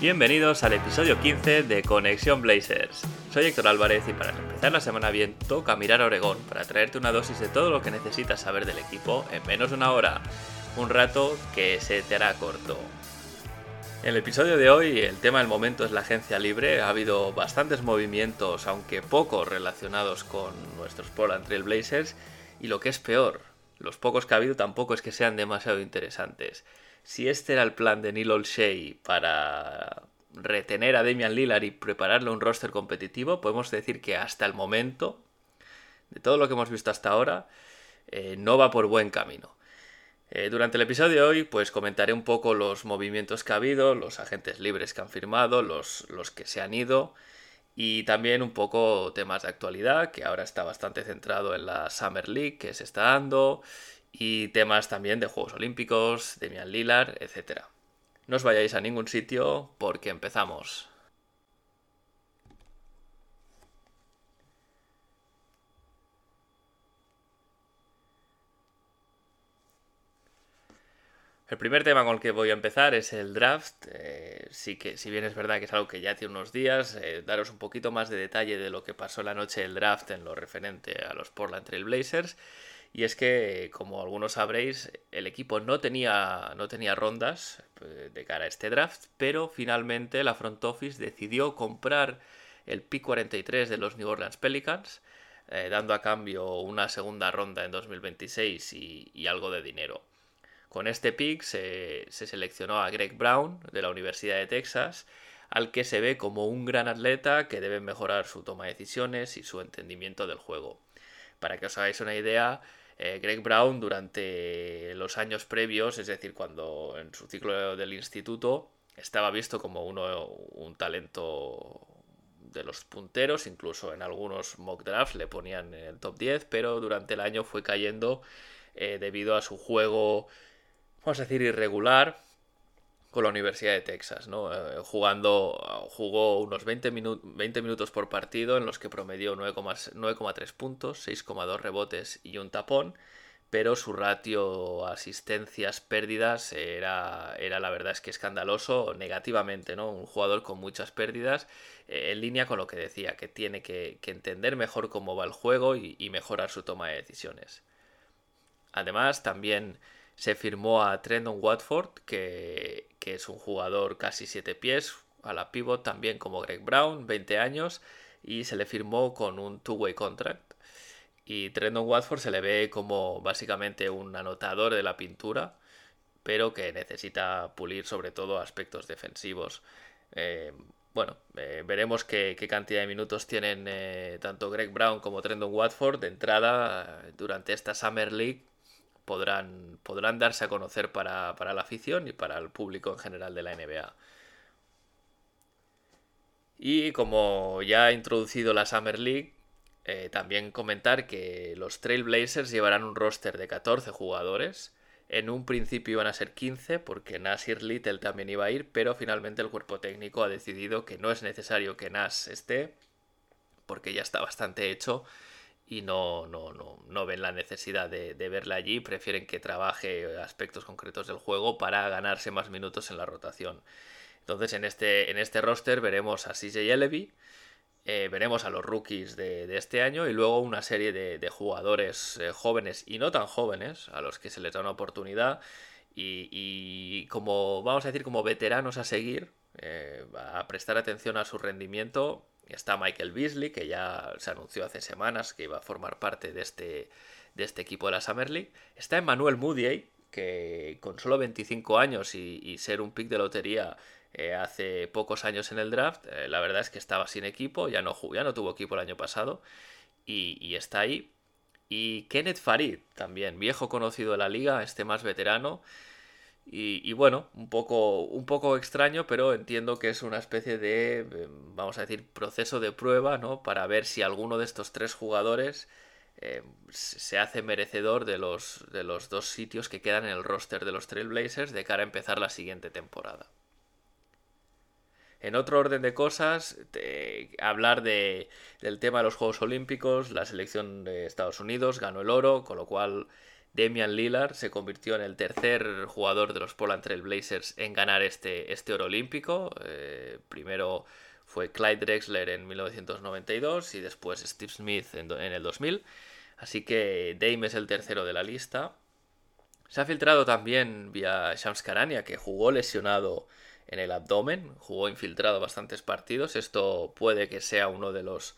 Bienvenidos al episodio 15 de Conexión Blazers. Soy Héctor Álvarez y para empezar la semana bien toca mirar a Oregón para traerte una dosis de todo lo que necesitas saber del equipo en menos de una hora. Un rato que se te hará corto. En el episodio de hoy el tema del momento es la agencia libre. Ha habido bastantes movimientos, aunque pocos relacionados con nuestros Portland Trail Blazers. Y lo que es peor, los pocos que ha habido tampoco es que sean demasiado interesantes si este era el plan de Neil Olshey para retener a Damian Lillard y prepararle un roster competitivo, podemos decir que hasta el momento, de todo lo que hemos visto hasta ahora, eh, no va por buen camino. Eh, durante el episodio de hoy, pues comentaré un poco los movimientos que ha habido, los agentes libres que han firmado, los, los que se han ido, y también un poco temas de actualidad, que ahora está bastante centrado en la Summer League que se está dando, y temas también de Juegos Olímpicos, Demian Lillard, etc. No os vayáis a ningún sitio porque empezamos. El primer tema con el que voy a empezar es el draft. Eh, sí que, si bien es verdad que es algo que ya tiene unos días, eh, daros un poquito más de detalle de lo que pasó la noche del draft en lo referente a los Portland Trail Blazers. Y es que, como algunos sabréis, el equipo no tenía, no tenía rondas eh, de cara a este draft, pero finalmente la front office decidió comprar el pick 43 de los New Orleans Pelicans, eh, dando a cambio una segunda ronda en 2026 y, algo de dinero. Con este pick se, se seleccionó a Greg Brown de la Universidad de Texas, al que se ve como un gran atleta que debe mejorar su toma de decisiones y su entendimiento del juego. Para que os hagáis una idea, Greg Brown durante los años previos, es decir, cuando en su ciclo del instituto estaba visto como uno, un talento de los punteros, incluso en algunos mock drafts le ponían en el top 10, pero durante el año fue cayendo eh, debido a su juego, vamos a decir, irregular, con la Universidad de Texas, ¿no? Eh, jugando, jugó unos 20, 20, minutos por partido en los que promedió 9,3 puntos, 6,2 rebotes y un tapón, pero su ratio asistencias pérdidas era, era la verdad es que escandaloso negativamente, ¿no? Un jugador con muchas pérdidas, eh, en línea con lo que decía, que tiene que, entender mejor cómo va el juego y, y mejorar su toma de decisiones. Además, también se firmó a Trendon Watford, que, es un jugador casi 7 pies, a la pivot también como Greg Brown, 20 años, y se le firmó con un two-way contract. Y Trendon Watford se le ve como básicamente un anotador de la pintura, pero que necesita pulir sobre todo aspectos defensivos. Eh, bueno, eh, veremos qué, cantidad de minutos tienen eh, tanto Greg Brown como Trendon Watford de entrada durante esta Summer League podrán, podrán darse a conocer para, la afición y para el público en general de la NBA. Y como ya ha introducido la Summer League, eh, también comentar que los Trailblazers llevarán un roster de 14 jugadores. En un principio iban a ser 15 porque Nasir Little también iba a ir, pero finalmente el cuerpo técnico ha decidido que no es necesario que Nas esté porque ya está bastante hecho y no, no, no, no ven la necesidad de, de, verla allí, prefieren que trabaje aspectos concretos del juego para ganarse más minutos en la rotación. Entonces en este, en este roster veremos a CJ Elevi, eh, veremos a los rookies de, este año y luego una serie de, jugadores eh, jóvenes y no tan jóvenes a los que se les da una oportunidad y, como vamos a decir como veteranos a seguir, eh, a prestar atención a su rendimiento Está Michael Beasley, que ya se anunció hace semanas que iba a formar parte de este, de este equipo de la Summer League. Está Emmanuel Moody, que con solo 25 años y, ser un pick de lotería eh, hace pocos años en el draft, eh, la verdad es que estaba sin equipo, ya no, ya no tuvo equipo el año pasado y, está ahí. Y Kenneth Farid, también viejo conocido de la liga, este más veterano. Y, bueno, un poco, un poco extraño, pero entiendo que es una especie de, eh, vamos a decir, proceso de prueba, ¿no? Para ver si alguno de estos tres jugadores eh, se hace merecedor de los, de los dos sitios que quedan en el roster de los Trailblazers de cara a empezar la siguiente temporada. En otro orden de cosas, hablar de, del tema de los Juegos Olímpicos, la selección de Estados Unidos ganó el oro, con lo cual Damian Lillard se convirtió en el tercer jugador de los Portland Trail Blazers en ganar este, este oro olímpico. Eh, primero fue Clyde Drexler en 1992 y después Steve Smith en, el 2000. Así que Dame es el tercero de la lista. Se ha filtrado también vía Shams Karania, que jugó lesionado en el abdomen, jugó infiltrado bastantes partidos. Esto puede que sea uno de los,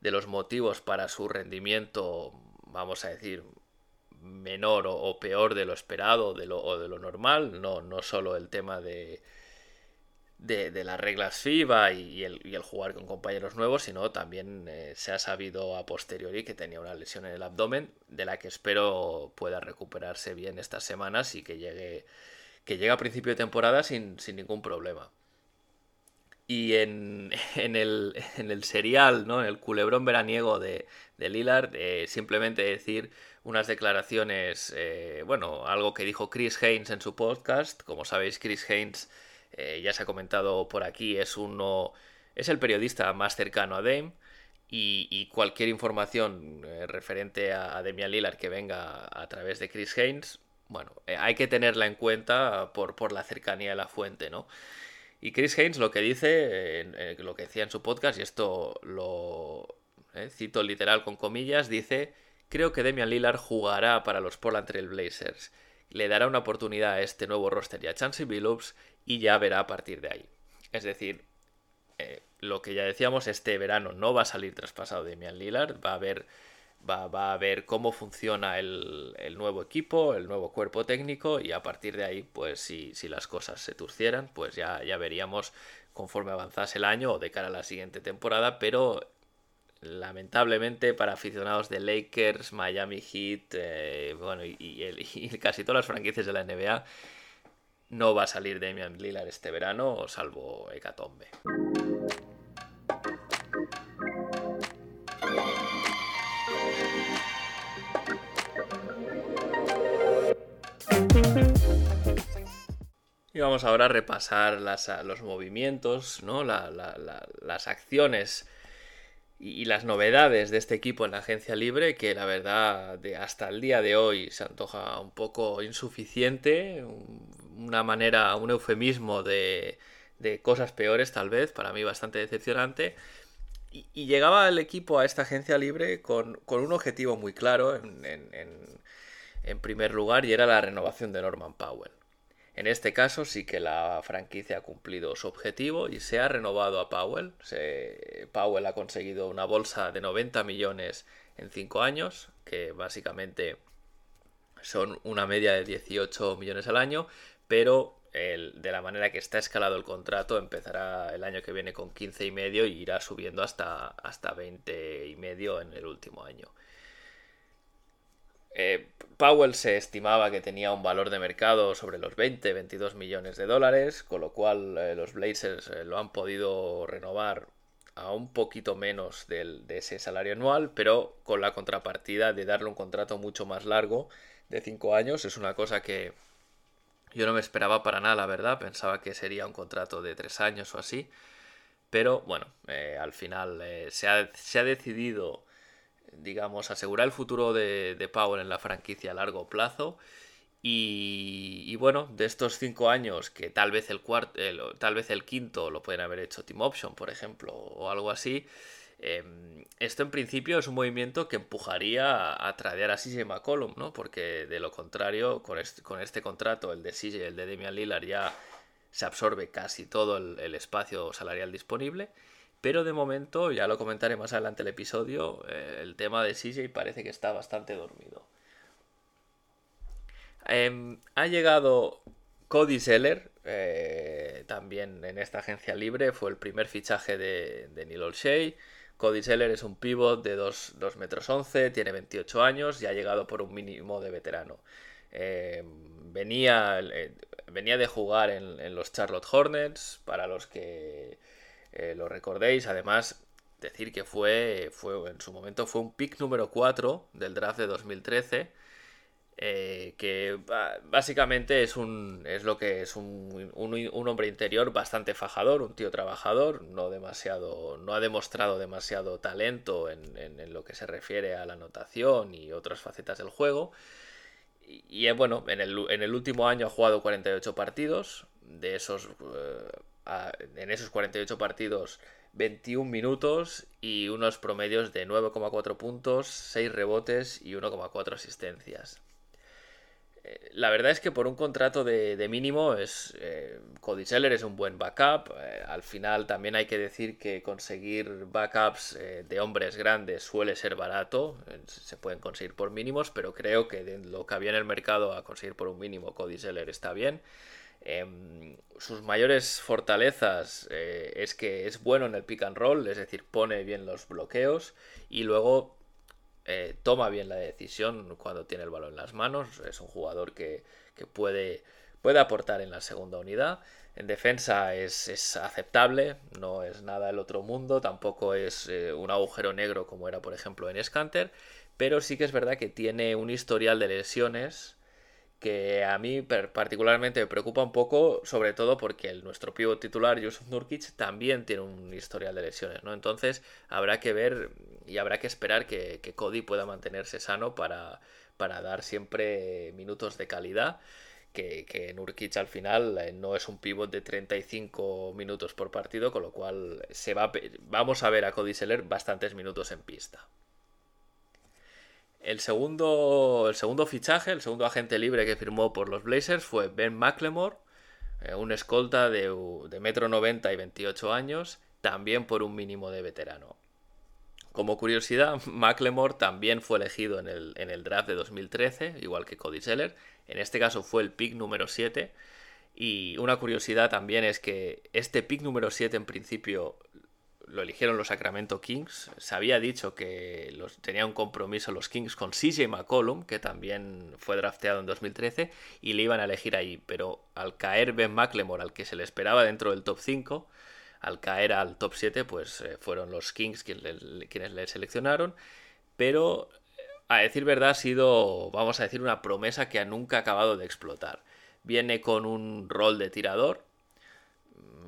de los motivos para su rendimiento, vamos a decir, menor o, peor de lo esperado de lo, o de lo normal. No, no solo el tema de, de, las reglas FIBA y, el, y, el, jugar con compañeros nuevos, sino también eh, se ha sabido a posteriori que tenía una lesión en el abdomen, de la que espero pueda recuperarse bien estas semanas y que llegue que llega a principio de temporada sin, ningún problema. Y en, el, en, el, serial, ¿no? el culebrón veraniego de, de Lillard, eh, simplemente decir unas declaraciones, eh, bueno, algo que dijo Chris Haynes en su podcast. Como sabéis, Chris Haynes, eh, ya se ha comentado por aquí, es uno, es el periodista más cercano a Dame. Y, cualquier información referente a, a Damian Lillard que venga a través de Chris Haynes, bueno, eh, hay que tenerla en cuenta por, por, la cercanía de la fuente, ¿no? Y Chris Haynes lo que dice, lo que decía en su podcast, y esto lo eh, cito literal con comillas, dice, creo que Damian Lillard jugará para los Portland Trail Blazers, le dará una oportunidad a este nuevo roster y a Chancey Billups y ya verá a partir de ahí. Es decir, eh, lo que ya decíamos, este verano no va a salir traspasado Damian Lillard, va a va, a ver cómo funciona el, nuevo equipo, el nuevo cuerpo técnico y a partir de ahí, pues si, las cosas se turcieran, pues ya, ya veríamos conforme avanzase el año o de cara a la siguiente temporada, pero lamentablemente para aficionados de Lakers, Miami Heat, eh, bueno, y, casi todas las franquicias de la NBA, no va a salir Damian Lillard este verano, salvo Hecatombe. Y vamos ahora a repasar los movimientos, ¿no? las acciones y, las novedades de este equipo en la agencia libre, que la verdad de hasta el día de hoy se antoja un poco insuficiente, una manera, un eufemismo de, cosas peores tal vez, para mí bastante decepcionante. Y, llegaba el equipo a esta agencia libre con, un objetivo muy claro en primer lugar y era la renovación de Norman Powell. En este caso sí que la franquicia ha cumplido su objetivo y se ha renovado a Powell. Powell ha conseguido una bolsa de 90 millones en 5 años, que básicamente son una media de 18 millones al año, pero de la manera que está escalado el contrato empezará el año que viene con 15 y medio y irá subiendo hasta, hasta 20 y medio en el último año. Eh, Powell se estimaba que tenía un valor de mercado sobre los 20-22 millones de dólares, con lo cual eh, los Blazers eh, lo han podido renovar a un poquito menos de ese salario anual, pero con la contrapartida de darle un contrato mucho más largo, de 5 años. Es una cosa que yo no me esperaba para nada, la verdad. Pensaba que sería un contrato de 3 años o así. Pero bueno, al final se ha, se ha decidido digamos, asegurar el futuro de, de Powell en la franquicia a largo plazo. Y, bueno, de estos cinco años, que tal vez el cuarto, tal vez el quinto lo pueden haber hecho Team Option, por ejemplo, o algo así. Em, esto en principio es un movimiento que empujaría a, tradear a CJ McCollum, ¿no? Porque de lo contrario, con este, con este contrato, el de CJ, el de Damian Lillard, ya se absorbe casi todo el espacio salarial disponible. Pero de momento, ya lo comentaré más adelante el episodio, eh, el tema de CJ parece que está bastante dormido. Em, ha llegado Cody Seller, eh, también en esta agencia libre, fue el primer fichaje de, de Neil Olshey. Cody Seller es un pivot de 2, metros 11, tiene 28 años y ha llegado por un mínimo de veterano. Eh, venía, eh, venía de jugar en, los Charlotte Hornets, para los que lo recordéis. Además, decir que fue, fue en su momento fue un pick número 4 del draft de 2013 eh, que básicamente es un es lo que es un, un, hombre interior bastante fajador, un tío trabajador, no demasiado, no ha demostrado demasiado talento en, lo que se refiere a la anotación y otras facetas del juego. Y, eh, bueno, en el, en el, último año ha jugado 48 partidos, de esos eh, en esos 48 partidos 21 minutos y unos promedios de 9,4 puntos, 6 rebotes y 1,4 asistencias la verdad es que por un contrato de, mínimo es eh, Cody Seller es un buen backup. Eh, al final también hay que decir que conseguir backups eh, de hombres grandes suele ser barato. se pueden conseguir por mínimos, pero creo que de lo que había en el mercado a conseguir por un mínimo Cody Seller está bien. Em, sus mayores fortalezas es que es bueno en el pick and roll, es decir, pone bien los bloqueos y luego eh, toma bien la decisión cuando tiene el balón en las manos, es un jugador que, puede, puede, aportar en la segunda unidad. En defensa es, aceptable, no es nada el otro mundo, tampoco es eh, un agujero negro como era por ejemplo en Scanter, pero sí que es verdad que tiene un historial de lesiones que a mí particularmente me preocupa un poco, sobre todo porque el, nuestro pívot titular, Yusuf Nurkic, también tiene un historial de lesiones, ¿no? Entonces habrá que ver y habrá que esperar que, Cody pueda mantenerse sano para, para, dar siempre minutos de calidad. Que, que, Nurkic al final eh, no es un pívot de 35 minutos por partido, con lo cual se va, vamos a ver a Cody Seller bastantes minutos en pista. El segundo, el segundo fichaje, el segundo agente libre que firmó por los Blazers fue Ben McLemore, eh, un escolta de, de metro 90 y 28 años, también por un mínimo de veterano. Como curiosidad, McLemore también fue elegido en el, en el draft de 2013, igual que Cody Seller. En este caso fue el pick número 7. Y una curiosidad también es que este pick número 7 en principio lo eligieron los Sacramento Kings. Se había dicho que los, tenía un compromiso los Kings con CJ McCollum, que también fue drafteado en 2013, y le iban a elegir ahí. Pero al caer Ben McLemore, al que se le esperaba dentro del top 5, al caer al top 7, pues eh, fueron los Kings quienes le, quienes le seleccionaron. Pero, a decir verdad, ha sido, vamos a decir, una promesa que nunca ha acabado de explotar. Viene con un rol de tirador,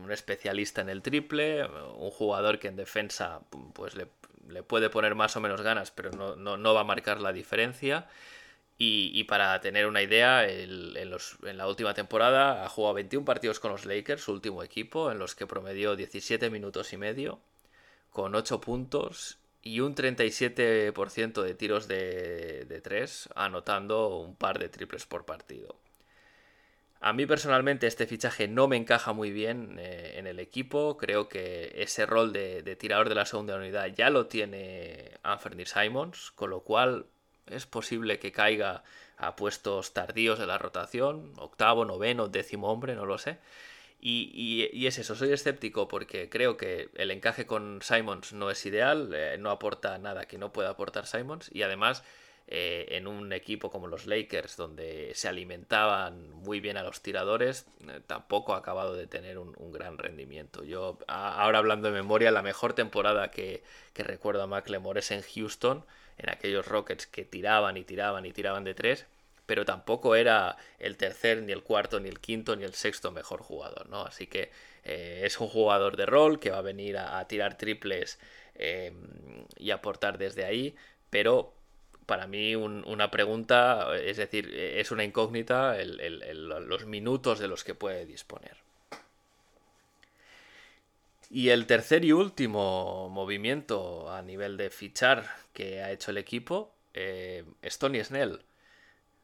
un especialista en el triple, un jugador que en defensa pues le, puede poner más o menos ganas, pero no, va a marcar la diferencia. Y, para tener una idea, en, la última temporada ha jugado 21 partidos con los Lakers, su último equipo, en los que promedió 17 minutos y medio, con 8 puntos y un 37% de tiros de, de 3, anotando un par de triples por partido. A mí personalmente este fichaje no me encaja muy bien eh, en el equipo. Creo que ese rol de, tirador de la segunda unidad ya lo tiene Anthony Simons, con lo cual es posible que caiga a puestos tardíos de la rotación, octavo, noveno, décimo hombre, no lo sé. Y, es eso, soy escéptico porque creo que el encaje con Simons no es ideal, eh, no aporta nada que no pueda aportar Simons y además eh, en un equipo como los Lakers, donde se alimentaban muy bien a los tiradores, eh, tampoco ha acabado de tener un, gran rendimiento. Yo, ahora hablando de memoria, la mejor temporada que, recuerdo a McLemore es en Houston, en aquellos Rockets que tiraban y tiraban y tiraban de tres, pero tampoco era el tercer, ni el cuarto, ni el quinto, ni el sexto mejor jugador, ¿no? Así que eh, es un jugador de rol que va a venir a, tirar triples y aportar desde ahí, pero para mí una pregunta, es decir, es una incógnita los minutos de los que puede disponer. Y el tercer y último movimiento a nivel de fichar que ha hecho el equipo eh, es Tony Snell.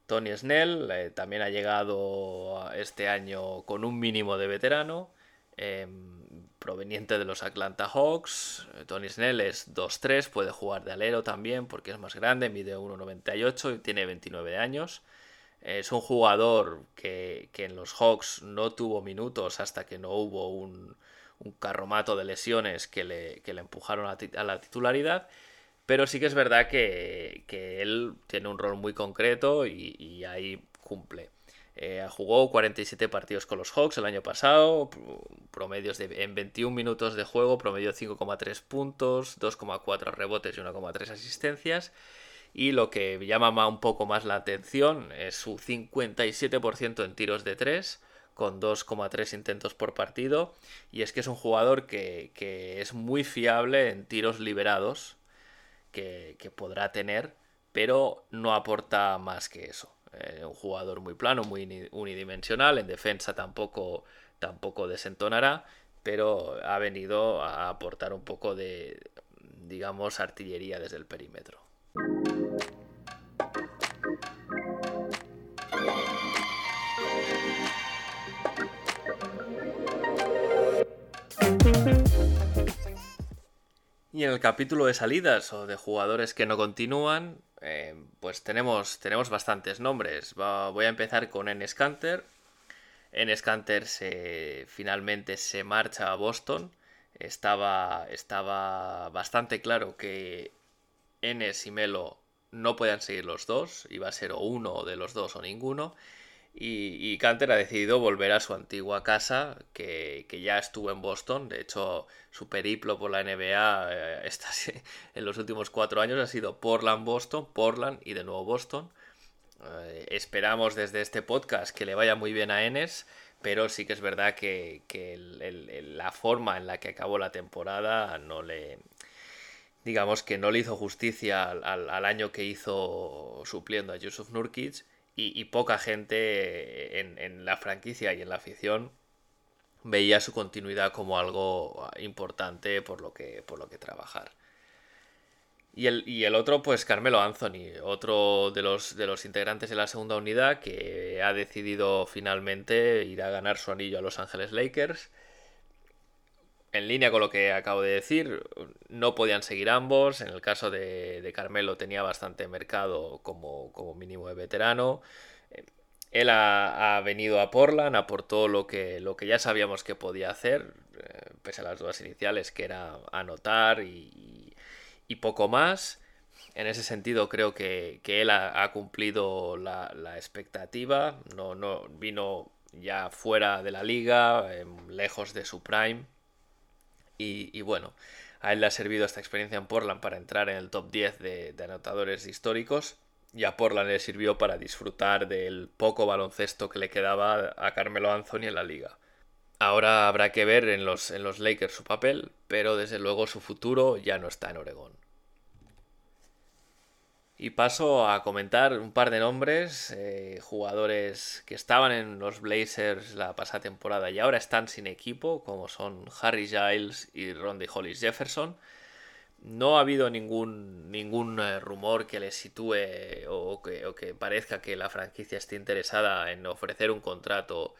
Tony Snell eh, también ha llegado este año con un mínimo de veterano. Em, proveniente de los Atlanta Hawks. Eh, Tony Snell es 2-3, puede jugar de alero también porque es más grande, mide 1,98 y tiene 29 años. Es un jugador que, en los Hawks no tuvo minutos hasta que no hubo un, carromato de lesiones que le, que le empujaron a, la titularidad. Pero sí que es verdad que, él tiene un rol muy concreto y, ahí cumple. Eh, jugó 47 partidos con los Hawks el año pasado, promedios en 21 minutos de juego, promedio 5,3 puntos, 2,4 rebotes y 1,3 asistencias. Y lo que llama un poco más la atención es su 57% en tiros de 3, con 2,3 intentos por partido. Y es que es un jugador que, es muy fiable en tiros liberados que, podrá tener, pero no aporta más que eso. Eh, un jugador muy plano, muy unidimensional, en defensa tampoco, tampoco desentonará, pero ha venido a aportar un poco de, digamos, artillería desde el perímetro. Y en el capítulo de salidas o de jugadores que no continúan, eh, pues tenemos, tenemos bastantes nombres. voy a empezar con Enes Kanter. Enes Kanter se, finalmente se marcha a Boston. Estaba, estaba bastante claro que Enes y Melo no podían seguir los dos. Iba a ser o uno de los dos o ninguno. Y, Canter ha decidido volver a su antigua casa, que, ya estuvo en Boston. De hecho, su periplo por la NBA eh, en los últimos cuatro años ha sido Portland-Boston, Portland y de nuevo Boston. Eh, esperamos desde este podcast que le vaya muy bien a Enes, pero sí que es verdad que, la forma en la que acabó la temporada no le, digamos que no le hizo justicia al, al año que hizo supliendo a Yusuf Nurkic y, poca gente en, la franquicia y en la afición veía su continuidad como algo importante por lo que, por lo que trabajar. Y el, y el, otro, pues Carmelo Anthony, otro de los, de los integrantes de la segunda unidad que ha decidido finalmente ir a ganar su anillo a Los Ángeles Lakers en línea con lo que acabo de decir, no podían seguir ambos. En el caso de, Carmelo tenía bastante mercado como, mínimo de veterano. Eh, él ha, venido a Portland, aportó lo que, lo que ya sabíamos que podía hacer, eh, pese a las dudas iniciales, que era anotar y, poco más. En ese sentido creo que, él ha, cumplido la, expectativa. No, no vino ya fuera de la liga, em, lejos de su prime y, bueno, a él le ha servido esta experiencia en Portland para entrar en el top 10 de, anotadores históricos y a Portland le sirvió para disfrutar del poco baloncesto que le quedaba a Carmelo Anthony en la liga. Ahora habrá que ver en los, en los Lakers su papel, pero desde luego su futuro ya no está en Oregón. Y paso a comentar un par de nombres, eh, jugadores que estaban en los Blazers la pasada temporada y ahora están sin equipo, como son Harry Giles y Rondy Hollis Jefferson. No ha habido ningún, ningún eh, rumor que les sitúe o que, o que parezca que la franquicia esté interesada en ofrecer un contrato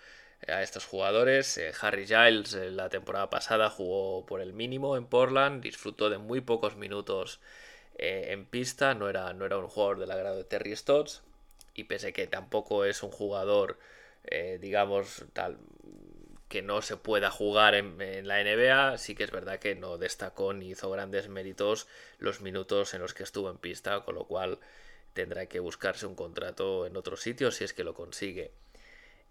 a estos jugadores. Eh, Harry Giles la temporada pasada jugó por el mínimo en Portland, disfrutó de muy pocos minutos eh, en pista, no era, no era un jugador del agrado de Terry Stotts y pese que tampoco es un jugador, eh, digamos, tal que no se pueda jugar en, la NBA, sí que es verdad que no destacó ni hizo grandes méritos los minutos en los que estuvo en pista, con lo cual tendrá que buscarse un contrato en otro sitio si es que lo consigue.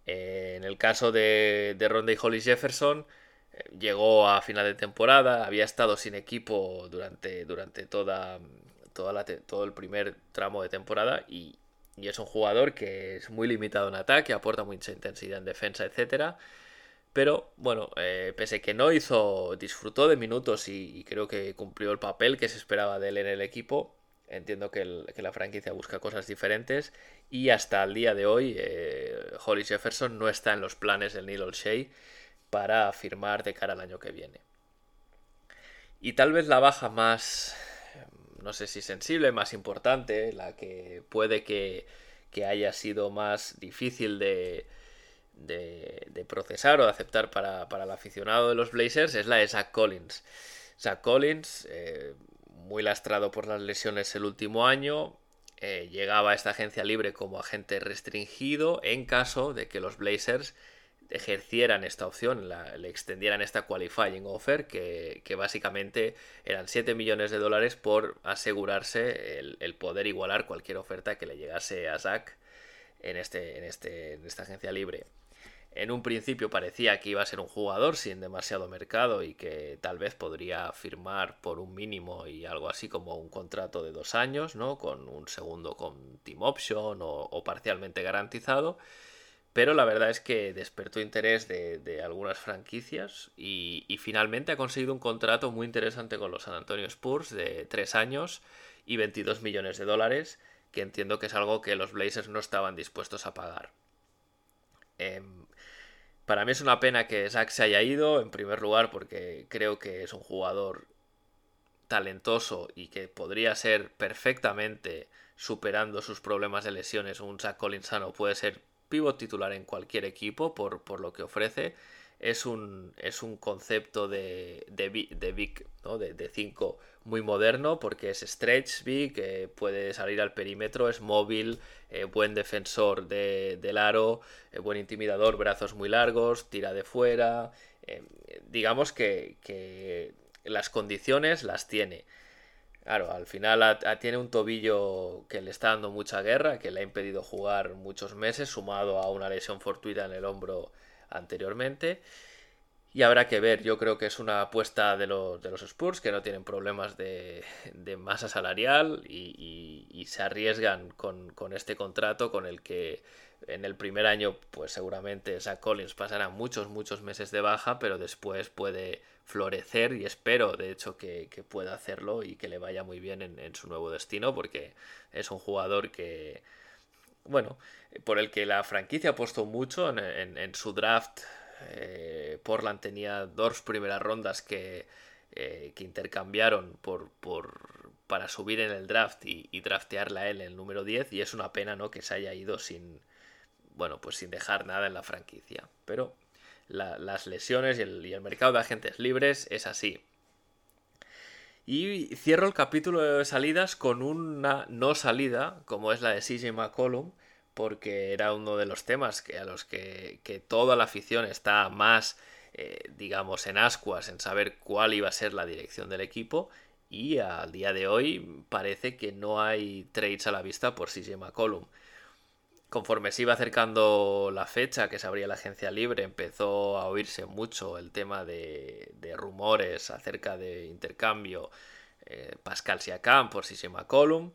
Eh, en el caso de, de Ronda y Hollis Jefferson, llegó a final de temporada, había estado sin equipo durante, durante toda, toda la todo el primer tramo de temporada y, es un jugador que es muy limitado en ataque, aporta mucha intensidad en defensa, etcétera. Pero bueno, eh, pese que no hizo, disfrutó de minutos y, creo que cumplió el papel que se esperaba de él en el equipo. Entiendo que, la franquicia busca cosas diferentes y hasta el día de hoy eh, Holly Jefferson no está en los planes del Neil O'Shea para firmar de cara al año que viene. Y tal vez la baja más, no sé si sensible, más importante, la que puede que, haya sido más difícil de, de, procesar o de aceptar para, el aficionado de los Blazers es la de Zach Collins. Zach Collins, eh, muy lastrado por las lesiones el último año, eh, llegaba a esta agencia libre como agente restringido en caso de que los Blazers ejercieran esta opción, le extendieran esta qualifying offer, que, básicamente eran 7 millones de dólares por asegurarse el, poder igualar cualquier oferta que le llegase a Zach en, este, en, este, esta agencia libre. En un principio parecía que iba a ser un jugador sin demasiado mercado y que tal vez podría firmar por un mínimo y algo así como un contrato de dos años, ¿no? Con un segundo con team option o parcialmente garantizado pero la verdad es que despertó interés de, algunas franquicias y, finalmente ha conseguido un contrato muy interesante con los San Antonio Spurs de 3 años y 22 millones de dólares, que entiendo que es algo que los Blazers no estaban dispuestos a pagar. Em, para mí es una pena que Zach se haya ido, en primer lugar porque creo que es un jugador talentoso y que podría ser perfectamente superando sus problemas de lesiones un Zach Collins sano puede ser pivot titular en cualquier equipo por, lo que ofrece. Es un, es un concepto de, de, de big, ¿no? de 5 muy moderno porque es stretch big, que puede salir al perímetro, es móvil, eh, buen defensor de, del aro, eh, buen intimidador, brazos muy largos, tira de fuera. Eh, digamos que, que las condiciones las tiene. Claro, al final tiene un tobillo que le está dando mucha guerra, que le ha impedido jugar muchos meses, sumado a una lesión fortuita en el hombro anteriormente. Y habrá que ver, yo creo que es una apuesta de los, de los Spurs que no tienen problemas de, masa salarial y, se arriesgan con, con, este contrato con el que en el primer año pues seguramente Zach Collins pasará muchos, muchos meses de baja, pero después puede florecer y espero de hecho que, pueda hacerlo y que le vaya muy bien en, su nuevo destino porque es un jugador que bueno por el que la franquicia ha puesto mucho en, su draft eh, Portland tenía dos primeras rondas que, eh, que intercambiaron por, para subir en el draft y, y draftearla a él en el número 10 y es una pena ¿no? que se haya ido sin bueno pues sin dejar nada en la franquicia pero las lesiones y el, mercado de agentes libres es así. Y cierro el capítulo de salidas con una no salida, como es la de CJ McCollum, porque era uno de los temas a los que, toda la afición está más, eh, digamos, en ascuas en saber cuál iba a ser la dirección del equipo. Y al día de hoy parece que no hay trades a la vista por CJ McCollum conforme se iba acercando la fecha que se abría la agencia libre, empezó a oírse mucho el tema de, rumores acerca de intercambio eh, Pascal Siakam por Sisi McCollum,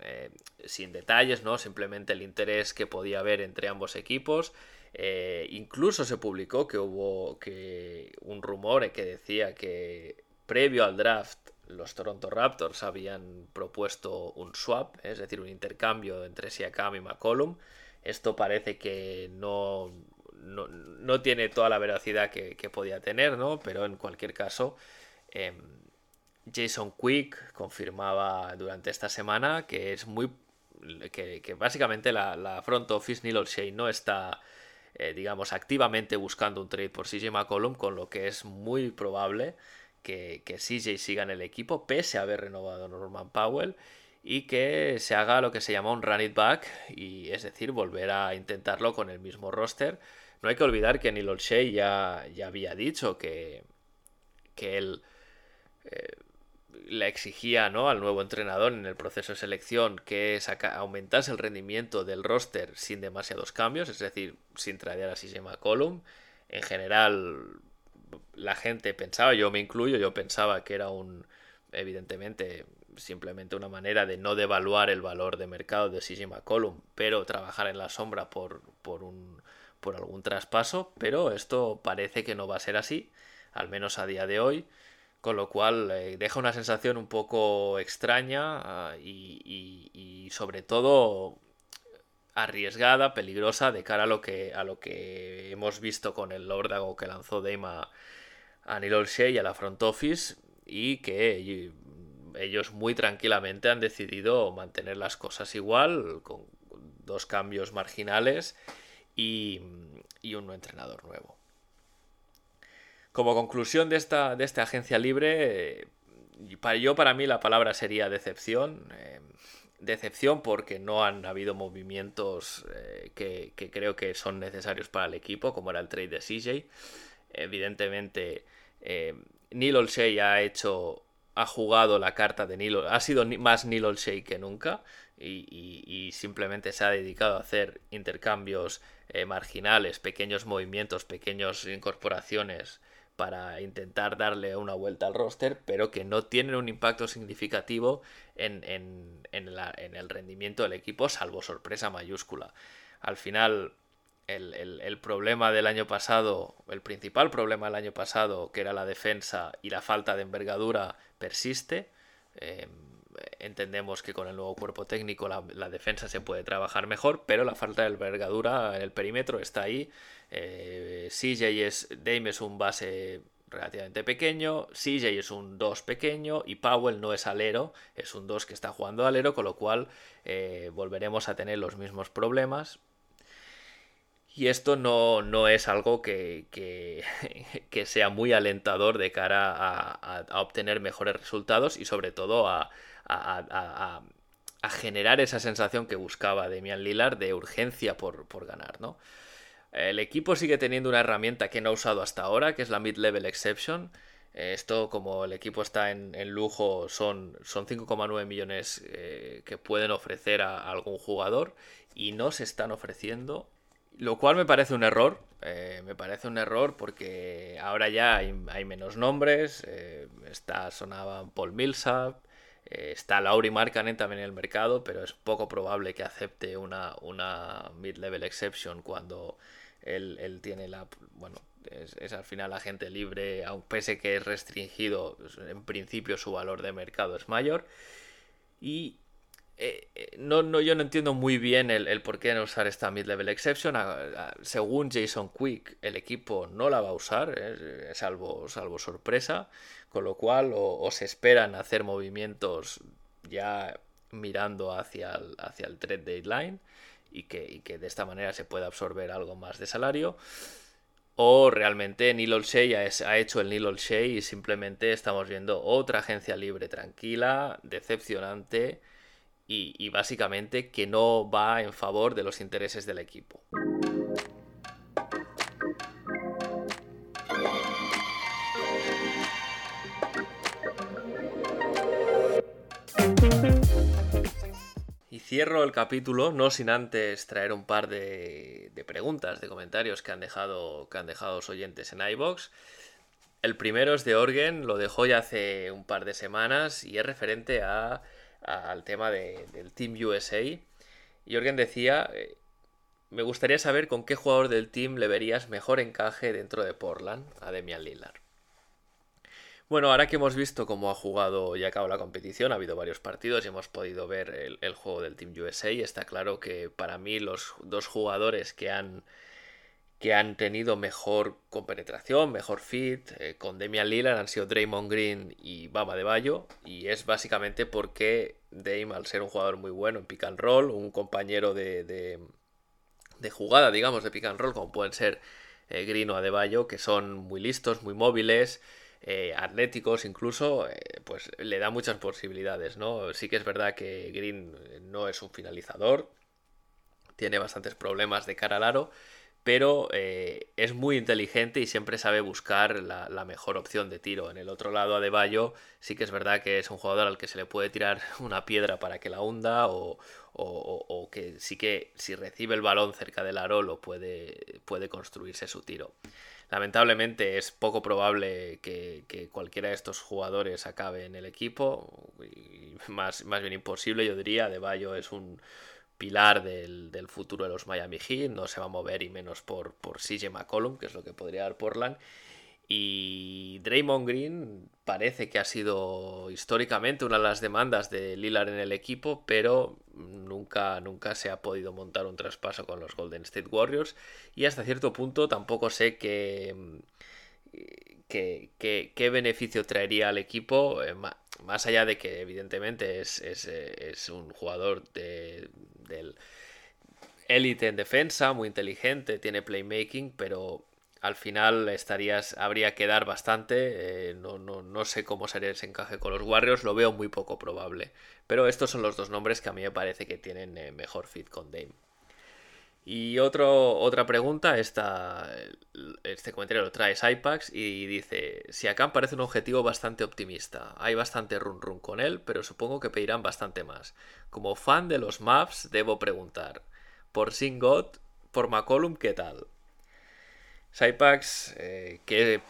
eh, sin detalles, ¿no? Simplemente el interés que podía haber entre ambos equipos. Eh, incluso se publicó que hubo que un rumor que decía que previo al draft los Toronto Raptors habían propuesto un swap, es decir, un intercambio entre Siakam y McCollum. Esto parece que no, no, tiene toda la veracidad que, podía tener, ¿no? Pero en cualquier caso, em, Jason Quick confirmaba durante esta semana que es muy. que, básicamente la, front office Neil O'Shea no está. Eh, digamos, activamente buscando un trade por CJ McCollum, con lo que es muy probable que, que CJ siga en el equipo, pese a haber renovado Norman Powell, y que se haga lo que se llama un run it back, y es decir, volver a intentarlo con el mismo roster. No hay que olvidar que Neil O'Shea ya, ya había dicho que, que él eh, le exigía ¿no? al nuevo entrenador en el proceso de selección que aumentase el rendimiento del roster sin demasiados cambios, es decir, sin tradear a CJ McCollum. En general, la gente pensaba, yo me incluyo, yo pensaba que era un, evidentemente, simplemente una manera de no devaluar el valor de mercado de CJ McCollum, pero trabajar en la sombra por, por, un, por algún traspaso, pero esto parece que no va a ser así, al menos a día de hoy, con lo cual eh, deja una sensación un poco extraña ah, y, y, sobre todo arriesgada, peligrosa de cara a lo que, a lo que hemos visto con el Lordago que lanzó Dame a Neil y a la front office y que ellos muy tranquilamente han decidido mantener las cosas igual con dos cambios marginales y, un entrenador nuevo. Como conclusión de esta, de esta agencia libre, para yo para mí la palabra sería decepción. Eh, decepción porque no han habido movimientos eh, que, creo que son necesarios para el equipo, como era el trade de CJ. Evidentemente, eh, Neil Olshey ha hecho, ha jugado la carta de Neil, ha sido más Neil Olshey que nunca y, simplemente se ha dedicado a hacer intercambios eh, marginales, pequeños movimientos, pequeñas incorporaciones para intentar darle una vuelta al roster, pero que no tienen un impacto significativo en, el rendimiento del equipo, salvo sorpresa mayúscula. Al final, el, problema del año pasado, el principal problema del año pasado, que era la defensa y la falta de envergadura, persiste. Em, entendemos que con el nuevo cuerpo técnico la, defensa se puede trabajar mejor, pero la falta de envergadura en el perímetro está ahí. Eh, CJ es, Dame es un base relativamente pequeño, CJ es un 2 pequeño y Powell no es alero, es un 2 que está jugando alero, con lo cual eh, volveremos a tener los mismos problemas. Y esto no, es algo que, que, sea muy alentador de cara a obtener mejores resultados y sobre todo a, a, generar esa sensación que buscaba Demian Lillard de urgencia por, ganar, ¿no? El equipo sigue teniendo una herramienta que no ha usado hasta ahora, que es la Mid-Level Exception. Esto, como el equipo está en, lujo, son, son 5,9 millones eh, que pueden ofrecer a, algún jugador y no se están ofreciendo. Lo cual me parece un error. Eh, me parece un error porque ahora ya hay, menos nombres. Eh, está, sonaba Paul Millsap. Eh, está Lauri Markkanen también en el mercado, pero es poco probable que acepte una, una mid-level exception cuando él, tiene la. Bueno, es, al final agente libre, aunque pese que es restringido, pues, en principio su valor de mercado es mayor. Y eh, eh, no, no, yo no entiendo muy bien el, por qué no usar esta mid-level exception. según Jason Quick, el equipo no la va a usar, salvo, salvo sorpresa con lo cual o, se esperan hacer movimientos ya mirando hacia el, hacia el trade deadline y que, de esta manera se pueda absorber algo más de salario o realmente Neil Olshey ha, hecho el Neil Olshey y simplemente estamos viendo otra agencia libre tranquila, decepcionante y, y básicamente que no va en favor de los intereses del equipo. cierro el capítulo, no sin antes traer un par de, preguntas, de comentarios que han dejado, que han dejado los oyentes en iBox. El primero es de Orgen, lo dejó ya hace un par de semanas y es referente a, al tema del Team USA. Y Orgen decía, eh, me gustaría saber con qué jugador del team le verías mejor encaje dentro de Portland a Demian Lillard. Bueno, ahora que hemos visto cómo ha jugado y acabado la competición, ha habido varios partidos y hemos podido ver el, juego del Team USA. Está claro que para mí los dos jugadores que han, que han tenido mejor compenetración, mejor fit, eh, con Damian Lillard han sido Draymond Green y Bama de. Y es básicamente porque Dame, al ser un jugador muy bueno en pick and roll, un compañero de, de, jugada, digamos, de pick and roll, como pueden ser eh, Green o Adebayo, que son muy listos, muy móviles. Eh, atléticos incluso, pues le da muchas posibilidades, ¿no? Sí que es verdad que Green no es un finalizador, tiene bastantes problemas de cara al aro, pero eh, es muy inteligente y siempre sabe buscar la, mejor opción de tiro. En el otro lado, Adebayo, sí que es verdad que es un jugador al que se le puede tirar una piedra para que la hunda o, o, que sí que si recibe el balón cerca del aro lo puede, puede construirse su tiro. Lamentablemente es poco probable que, cualquiera de estos jugadores acabe en el equipo, y más, más bien imposible yo diría, De Bayo es un pilar del, futuro de los Miami Heat, no se va a mover y menos por, por CJ McCollum, que es lo que podría dar Portland. Y Draymond Green parece que ha sido históricamente una de las demandas de Lillard en el equipo, pero nunca, nunca se ha podido montar un traspaso con los Golden State Warriors. Y hasta cierto punto tampoco sé qué, qué, beneficio traería al equipo, eh, más allá de que evidentemente es, eh, un jugador de, del élite en defensa, muy inteligente, tiene playmaking, pero al final estarías, habría que dar bastante. Eh, no, no, no, sé cómo sería ese encaje con los Warriors, lo veo muy poco probable. Pero estos son los dos nombres que a mí me parece que tienen mejor fit con Dame. Y otro, otra pregunta, esta, este comentario lo trae Sypax y dice, si acá parece un objetivo bastante optimista, hay bastante run run con él, pero supongo que pedirán bastante más. Como fan de los maps, debo preguntar, por Singot, por McCollum, ¿qué tal? Sypax, eh, que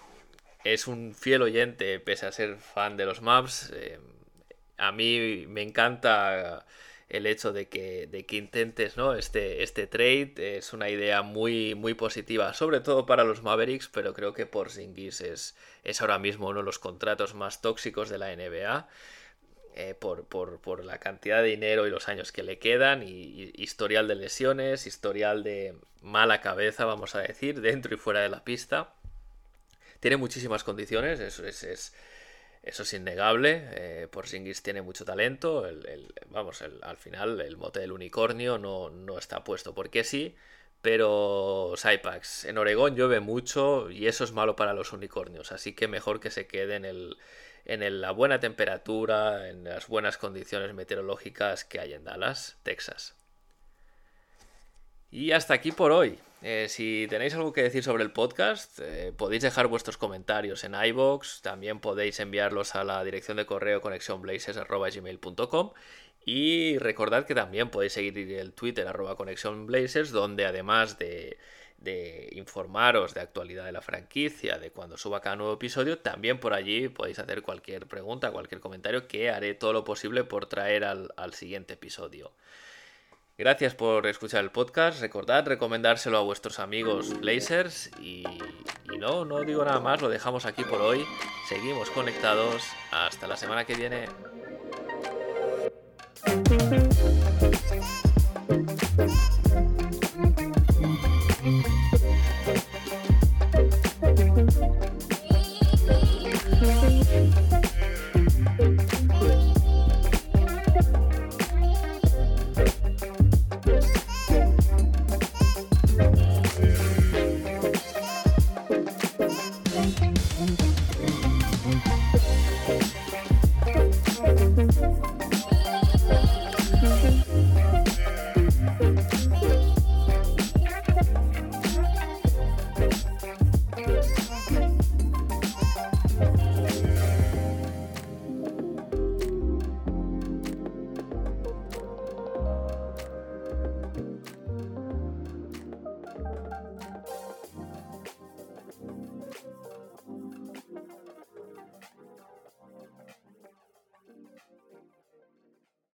es un fiel oyente, pese a ser fan de los maps, eh, a mí me encanta el hecho de que, de que intentes ¿no? este, este trade es una idea muy, muy positiva, sobre todo para los Mavericks, pero creo que por Zingis es, es ahora mismo uno de los contratos más tóxicos de la NBA. Eh, por, la cantidad de dinero y los años que le quedan, y, historial de lesiones, historial de mala cabeza, vamos a decir, dentro y fuera de la pista. Tiene muchísimas condiciones, eso es eso es innegable. Eh, Porzingis tiene mucho talento. vamos, al final el mote del unicornio no, no está puesto porque sí. Pero Sypax, en Oregón llueve mucho y eso es malo para los unicornios. Así que mejor que se quede en, el, en la buena temperatura, en las buenas condiciones meteorológicas que hay en Dallas, Texas. Y hasta aquí por hoy. Eh, si tenéis algo que decir sobre el podcast, eh, podéis dejar vuestros comentarios en iBox, también podéis enviarlos a la dirección de correo conexionblazers.gmail.com y recordad que también podéis seguir el Twitter arroba conexionblazers, donde además de, de informaros de actualidad de la franquicia, de cuando suba cada nuevo episodio, también por allí podéis hacer cualquier pregunta, cualquier comentario que haré todo lo posible por traer al siguiente episodio. Gracias por escuchar el podcast. Recordad recomendárselo a vuestros amigos Blazers. Y, y, no, no digo nada más, lo dejamos aquí por hoy. Seguimos conectados. Hasta la semana que viene.